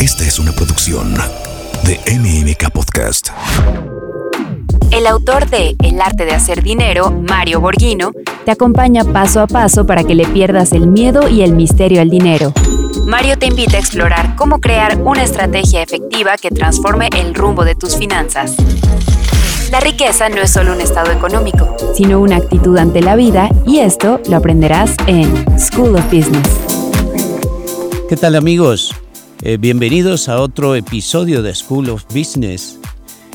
Esta es una producción de MMK Podcast. El autor de El arte de hacer dinero, Mario Borghino, te acompaña paso a paso para que le pierdas el miedo y el misterio al dinero. Mario te invita a explorar cómo crear una estrategia efectiva que transforme el rumbo de tus finanzas. La riqueza no es solo un estado económico, sino una actitud ante la vida y esto lo aprenderás en School of Business. ¿Qué tal amigos? Eh, bienvenidos a otro episodio de School of Business.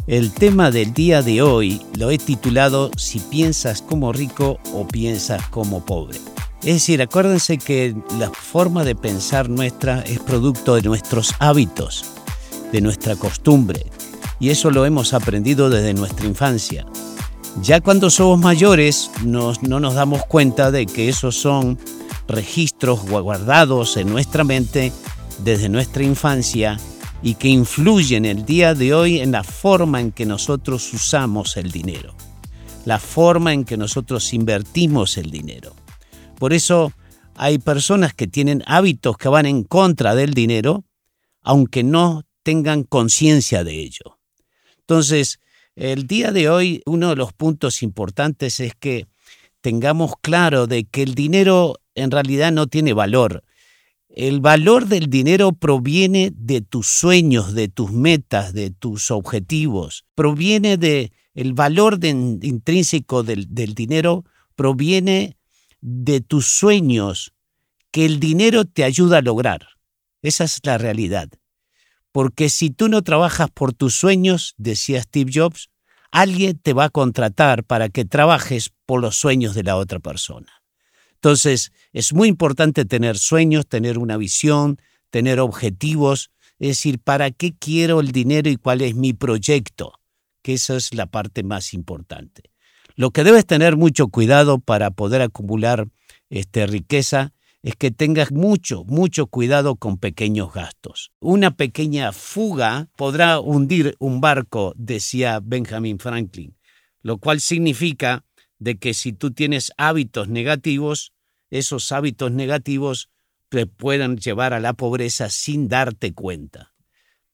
El tema del día de hoy lo he titulado Si piensas como rico o piensas como pobre. Es decir, acuérdense que la forma de pensar nuestra es producto de nuestros hábitos, de nuestra costumbre, y eso lo hemos aprendido desde nuestra infancia. Ya cuando somos mayores no nos damos cuenta de que esos son registros guardados en nuestra mente desde nuestra infancia y que influyen el día de hoy en la forma en que nosotros usamos el dinero, la forma en que nosotros invertimos el dinero. Por eso hay personas que tienen hábitos que van en contra del dinero, aunque no tengan conciencia de ello. Entonces, el día de hoy uno de los puntos importantes es que tengamos claro de que el dinero en realidad no tiene valor, el valor del dinero proviene de tus sueños, de tus metas, de tus objetivos. Proviene de el valor intrínseco del, del dinero proviene de tus sueños que el dinero te ayuda a lograr. Esa es la realidad. Porque si tú no trabajas por tus sueños, decía Steve Jobs, alguien te va a contratar para que trabajes por los sueños de la otra persona. Entonces, es muy importante tener sueños, tener una visión, tener objetivos, es decir, ¿para qué quiero el dinero y cuál es mi proyecto? Que esa es la parte más importante. Lo que debes tener mucho cuidado para poder acumular este, riqueza es que tengas mucho, mucho cuidado con pequeños gastos. Una pequeña fuga podrá hundir un barco, decía Benjamin Franklin, lo cual significa de que si tú tienes hábitos negativos, esos hábitos negativos te puedan llevar a la pobreza sin darte cuenta.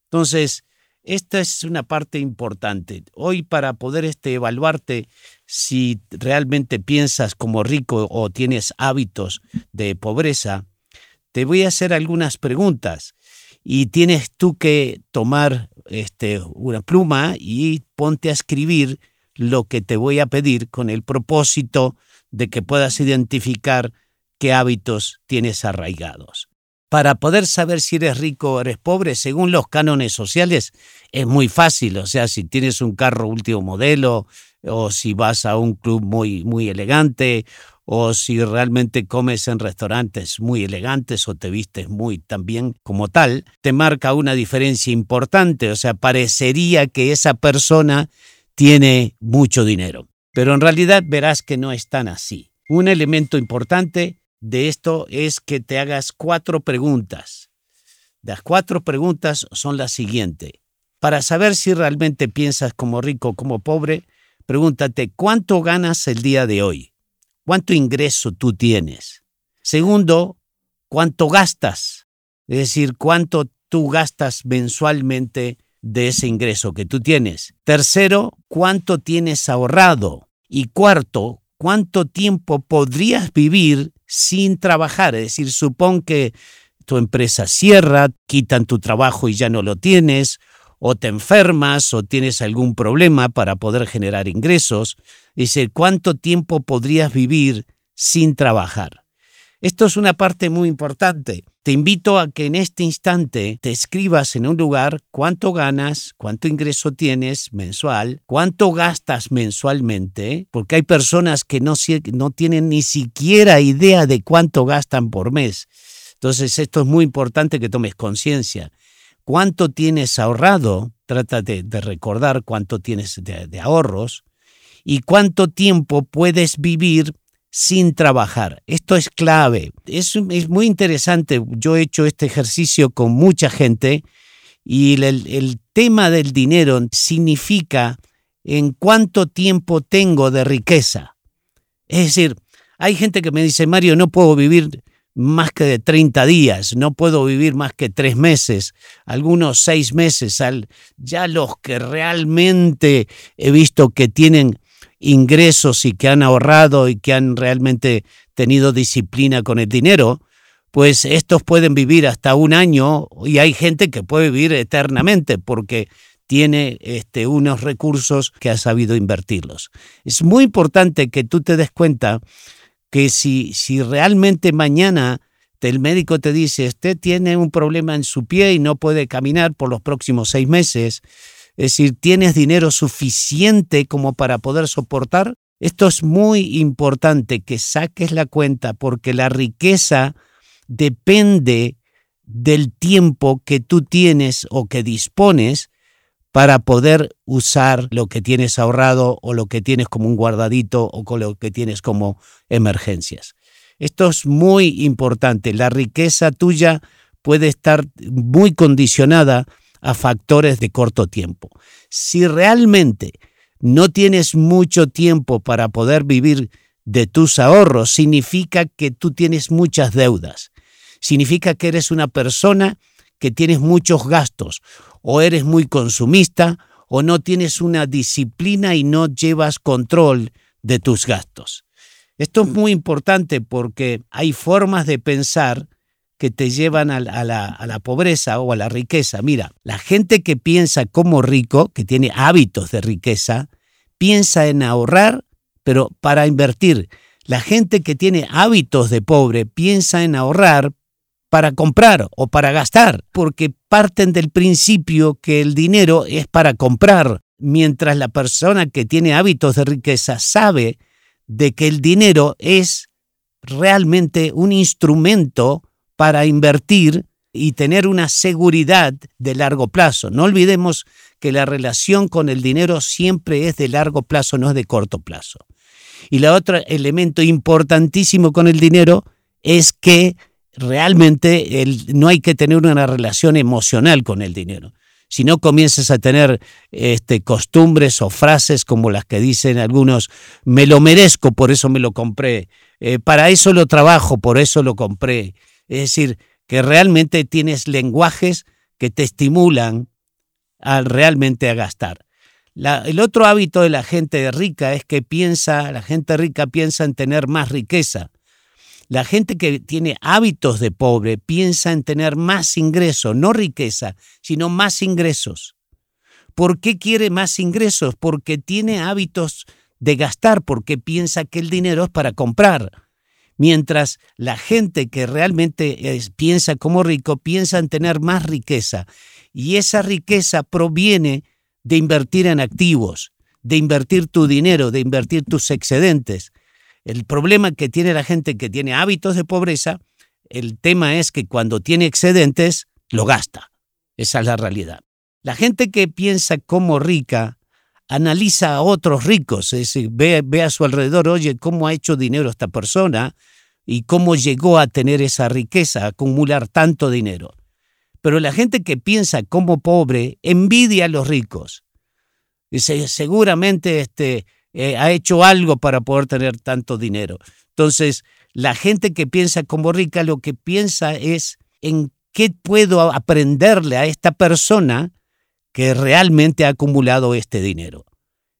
Entonces, esta es una parte importante. Hoy para poder este, evaluarte si realmente piensas como rico o tienes hábitos de pobreza, te voy a hacer algunas preguntas y tienes tú que tomar este, una pluma y ponte a escribir lo que te voy a pedir con el propósito de que puedas identificar qué hábitos tienes arraigados. Para poder saber si eres rico o eres pobre, según los cánones sociales, es muy fácil. O sea, si tienes un carro último modelo, o si vas a un club muy, muy elegante, o si realmente comes en restaurantes muy elegantes o te vistes muy también como tal, te marca una diferencia importante. O sea, parecería que esa persona tiene mucho dinero. Pero en realidad verás que no es tan así. Un elemento importante de esto es que te hagas cuatro preguntas. Las cuatro preguntas son las siguientes. Para saber si realmente piensas como rico o como pobre, pregúntate cuánto ganas el día de hoy, cuánto ingreso tú tienes. Segundo, cuánto gastas, es decir, cuánto tú gastas mensualmente de ese ingreso que tú tienes. Tercero, cuánto tienes ahorrado. Y cuarto, cuánto tiempo podrías vivir sin trabajar. Es decir, supón que tu empresa cierra, quitan tu trabajo y ya no lo tienes, o te enfermas o tienes algún problema para poder generar ingresos. Dice, ¿cuánto tiempo podrías vivir sin trabajar? Esto es una parte muy importante. Te invito a que en este instante te escribas en un lugar cuánto ganas, cuánto ingreso tienes mensual, cuánto gastas mensualmente, porque hay personas que no, tienen ni siquiera idea de cuánto gastan por mes. Entonces esto es muy importante que tomes conciencia. ¿Cuánto tienes ahorrado? Trátate de recordar cuánto tienes de, de ahorros y cuánto tiempo puedes vivir sin trabajar. Esto es clave. Es, muy interesante. Yo he hecho este ejercicio con mucha gente y el, el tema del dinero significa en cuánto tiempo tengo de riqueza. Es decir, hay gente que me dice, Mario, no puedo vivir más que de 30 días, no puedo vivir más que tres meses, algunos seis meses. ya los que realmente he visto que tienen ingresos y que han ahorrado y que han realmente tenido disciplina con el dinero, pues estos pueden vivir hasta un año y hay gente que puede vivir eternamente porque tiene este, unos recursos que ha sabido invertirlos. Es muy importante que tú te des cuenta que si, si realmente mañana el médico te dice, usted tiene un problema en su pie y no puede caminar por los próximos seis meses, es decir, tienes dinero suficiente como para poder soportar, esto es muy importante que saques la cuenta porque la riqueza depende del tiempo que tú tienes o que dispones para poder usar lo que tienes ahorrado o lo que tienes como un guardadito o con lo que tienes como emergencias. Esto es muy importante. La riqueza tuya puede estar muy condicionada a factores de corto tiempo. Si realmente no tienes mucho tiempo para poder vivir de tus ahorros, significa que tú tienes muchas deudas. Significa que eres una persona que tienes muchos gastos o eres muy consumista o no tienes una disciplina y no llevas control de tus gastos. Esto es muy importante porque hay formas de pensar que te llevan a, la, pobreza o a la riqueza. Mira, la gente que piensa como rico, que tiene hábitos de riqueza, piensa en ahorrar, pero para invertir. La gente que tiene hábitos de pobre piensa en ahorrar para comprar o para gastar, porque parten del principio que el dinero es para comprar, mientras la persona que tiene hábitos de riqueza sabe de que el dinero es realmente un instrumento para invertir y tener una seguridad de largo plazo. No olvidemos que la relación con el dinero siempre es de largo plazo, no es de corto plazo. Y el otro elemento importantísimo con el dinero es que realmente no hay que tener una relación emocional con el dinero. Si no comienzas a tener este, costumbres o frases como las que dicen algunos, me lo merezco, por eso me lo compré, eh, para eso lo trabajo, por eso lo compré. Es decir, que realmente tienes lenguajes que te estimulan realmente a gastar. el otro hábito de la gente rica es que piensa, la gente rica piensa en tener más riqueza. La gente que tiene hábitos de pobre piensa en tener más ingresos, no riqueza, sino más ingresos. ¿Por qué quiere más ingresos? Porque tiene hábitos de gastar, porque piensa que el dinero es para comprar. Mientras la gente que realmente piensa como rico piensa en tener más riqueza. Y esa riqueza proviene de invertir en activos, de invertir tu dinero, de invertir tus excedentes. El problema que tiene la gente que tiene hábitos de pobreza, el tema es que cuando tiene excedentes, lo gasta. Esa es la realidad. La gente que piensa como rica analiza a otros ricos, es ve, a su alrededor, oye, cómo ha hecho dinero esta persona y cómo llegó a tener esa riqueza, a acumular tanto dinero. Pero la gente que piensa como pobre envidia a los ricos. Dice, seguramente este, eh, ha hecho algo para poder tener tanto dinero. Entonces, la gente que piensa como rica lo que piensa es en qué puedo aprenderle a esta persona que realmente ha acumulado este dinero.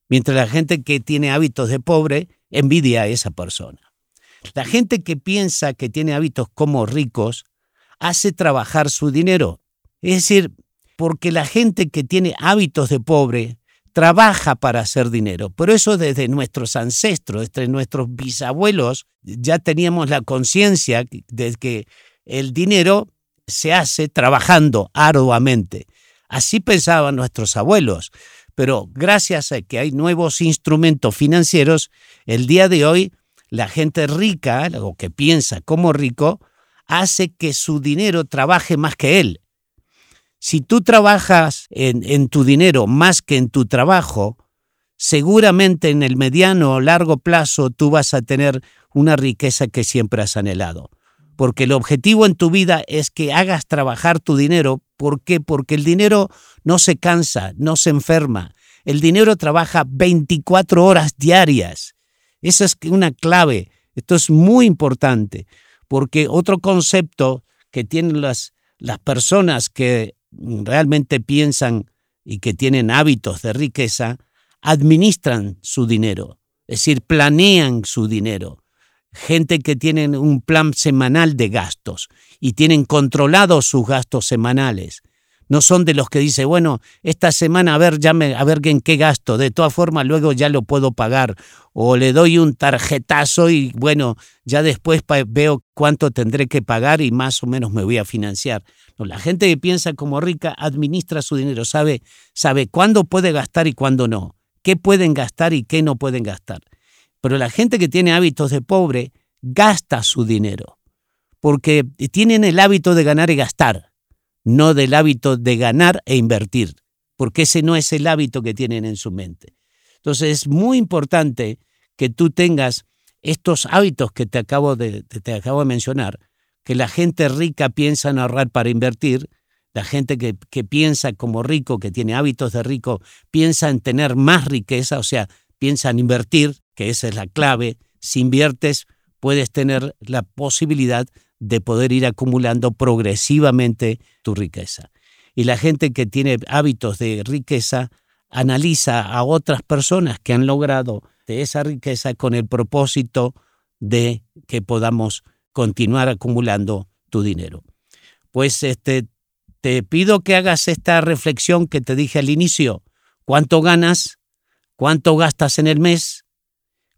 Mientras la gente que tiene hábitos de pobre envidia a esa persona. La gente que piensa que tiene hábitos como ricos hace trabajar su dinero. Es decir, porque la gente que tiene hábitos de pobre trabaja para hacer dinero. Por eso desde nuestros ancestros, desde nuestros bisabuelos, ya teníamos la conciencia de que el dinero se hace trabajando arduamente. Así pensaban nuestros abuelos. Pero gracias a que hay nuevos instrumentos financieros, el día de hoy la gente rica, o que piensa como rico, hace que su dinero trabaje más que él. Si tú trabajas en, tu dinero más que en tu trabajo, seguramente en el mediano o largo plazo tú vas a tener una riqueza que siempre has anhelado. Porque el objetivo en tu vida es que hagas trabajar tu dinero. ¿Por qué? Porque el dinero no se cansa, no se enferma. El dinero trabaja 24 horas diarias. Esa es una clave. Esto es muy importante porque otro concepto que tienen las, las personas que realmente piensan y que tienen hábitos de riqueza, administran su dinero, es decir, planean su dinero. Gente que tienen un plan semanal de gastos y tienen controlados sus gastos semanales. No son de los que dice, bueno, esta semana a ver, ya a ver en qué gasto, de todas formas luego ya lo puedo pagar. O le doy un tarjetazo y bueno, ya después veo cuánto tendré que pagar y más o menos me voy a financiar. No, la gente que piensa como rica administra su dinero, sabe, sabe cuándo puede gastar y cuándo no, qué pueden gastar y qué no pueden gastar. Pero la gente que tiene hábitos de pobre gasta su dinero, porque tienen el hábito de ganar y gastar no del hábito de ganar e invertir, porque ese no es el hábito que tienen en su mente. Entonces es muy importante que tú tengas estos hábitos que te acabo de, te acabo de mencionar, que la gente rica piensa en ahorrar para invertir, la gente que, que, piensa como rico, que tiene hábitos de rico, piensa en tener más riqueza, o sea, piensa en invertir, que esa es la clave. Si inviertes, puedes tener la posibilidad de poder ir acumulando progresivamente tu riqueza. Y la gente que tiene hábitos de riqueza analiza a otras personas que han logrado de esa riqueza con el propósito de que podamos continuar acumulando tu dinero. Pues este, te pido que hagas esta reflexión que te dije al inicio. ¿Cuánto ganas? ¿Cuánto gastas en el mes?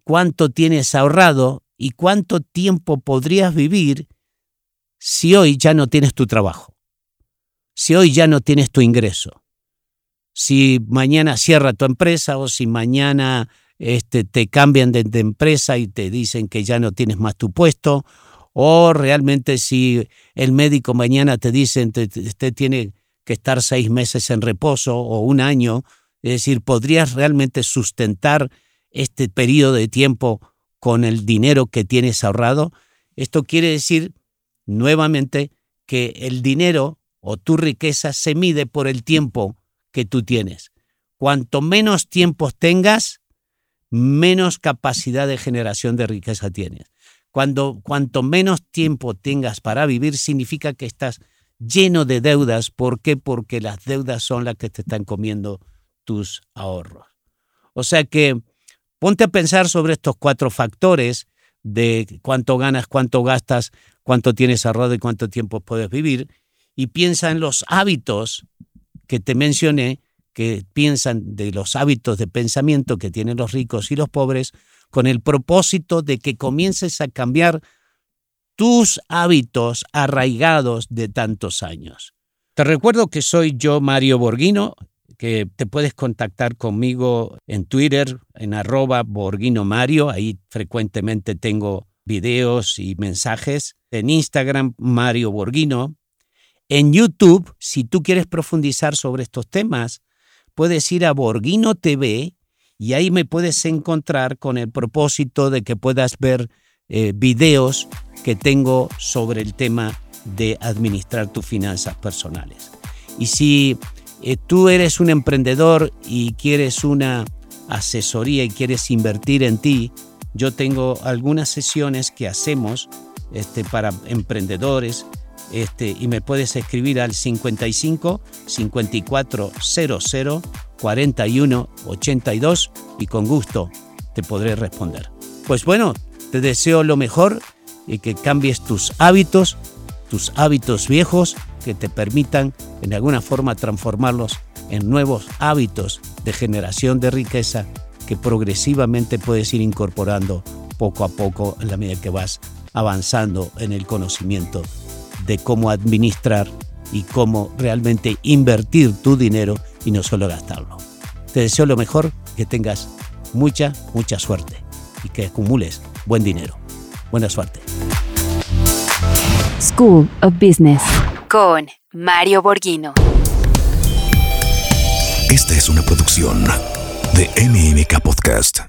¿Cuánto tienes ahorrado? ¿Y cuánto tiempo podrías vivir si hoy ya no tienes tu trabajo, si hoy ya no tienes tu ingreso, si mañana cierra tu empresa o si mañana este, te cambian de, empresa y te dicen que ya no tienes más tu puesto, o realmente si el médico mañana te dice que usted tiene que estar seis meses en reposo o un año, es decir, podrías realmente sustentar este periodo de tiempo con el dinero que tienes ahorrado. Esto quiere decir nuevamente que el dinero o tu riqueza se mide por el tiempo que tú tienes. Cuanto menos tiempo tengas, menos capacidad de generación de riqueza tienes. Cuando, cuanto menos tiempo tengas para vivir, significa que estás lleno de deudas. ¿Por qué? Porque las deudas son las que te están comiendo tus ahorros. O sea que ponte a pensar sobre estos cuatro factores de cuánto ganas, cuánto gastas, cuánto tienes ahorrado y cuánto tiempo puedes vivir, y piensa en los hábitos que te mencioné, que piensan de los hábitos de pensamiento que tienen los ricos y los pobres, con el propósito de que comiences a cambiar tus hábitos arraigados de tantos años. Te recuerdo que soy yo, Mario Borghino, que te puedes contactar conmigo en Twitter, en arroba Borghino Mario, ahí frecuentemente tengo videos y mensajes. En Instagram, Mario Borghino. En YouTube, si tú quieres profundizar sobre estos temas, puedes ir a Borghino TV y ahí me puedes encontrar con el propósito de que puedas ver eh, videos que tengo sobre el tema de administrar tus finanzas personales. Y si eh, tú eres un emprendedor y quieres una asesoría y quieres invertir en ti, yo tengo algunas sesiones que hacemos este, para emprendedores este, y me puedes escribir al 55 54 00 41 82 y con gusto te podré responder. Pues bueno, te deseo lo mejor y que cambies tus hábitos, tus hábitos viejos que te permitan en alguna forma transformarlos en nuevos hábitos de generación de riqueza que progresivamente puedes ir incorporando poco a poco en la medida que vas avanzando en el conocimiento de cómo administrar y cómo realmente invertir tu dinero y no solo gastarlo. Te deseo lo mejor, que tengas mucha, mucha suerte y que acumules buen dinero. Buena suerte. School of Business con Mario Borghino. Esta es una producción de MMK Podcast.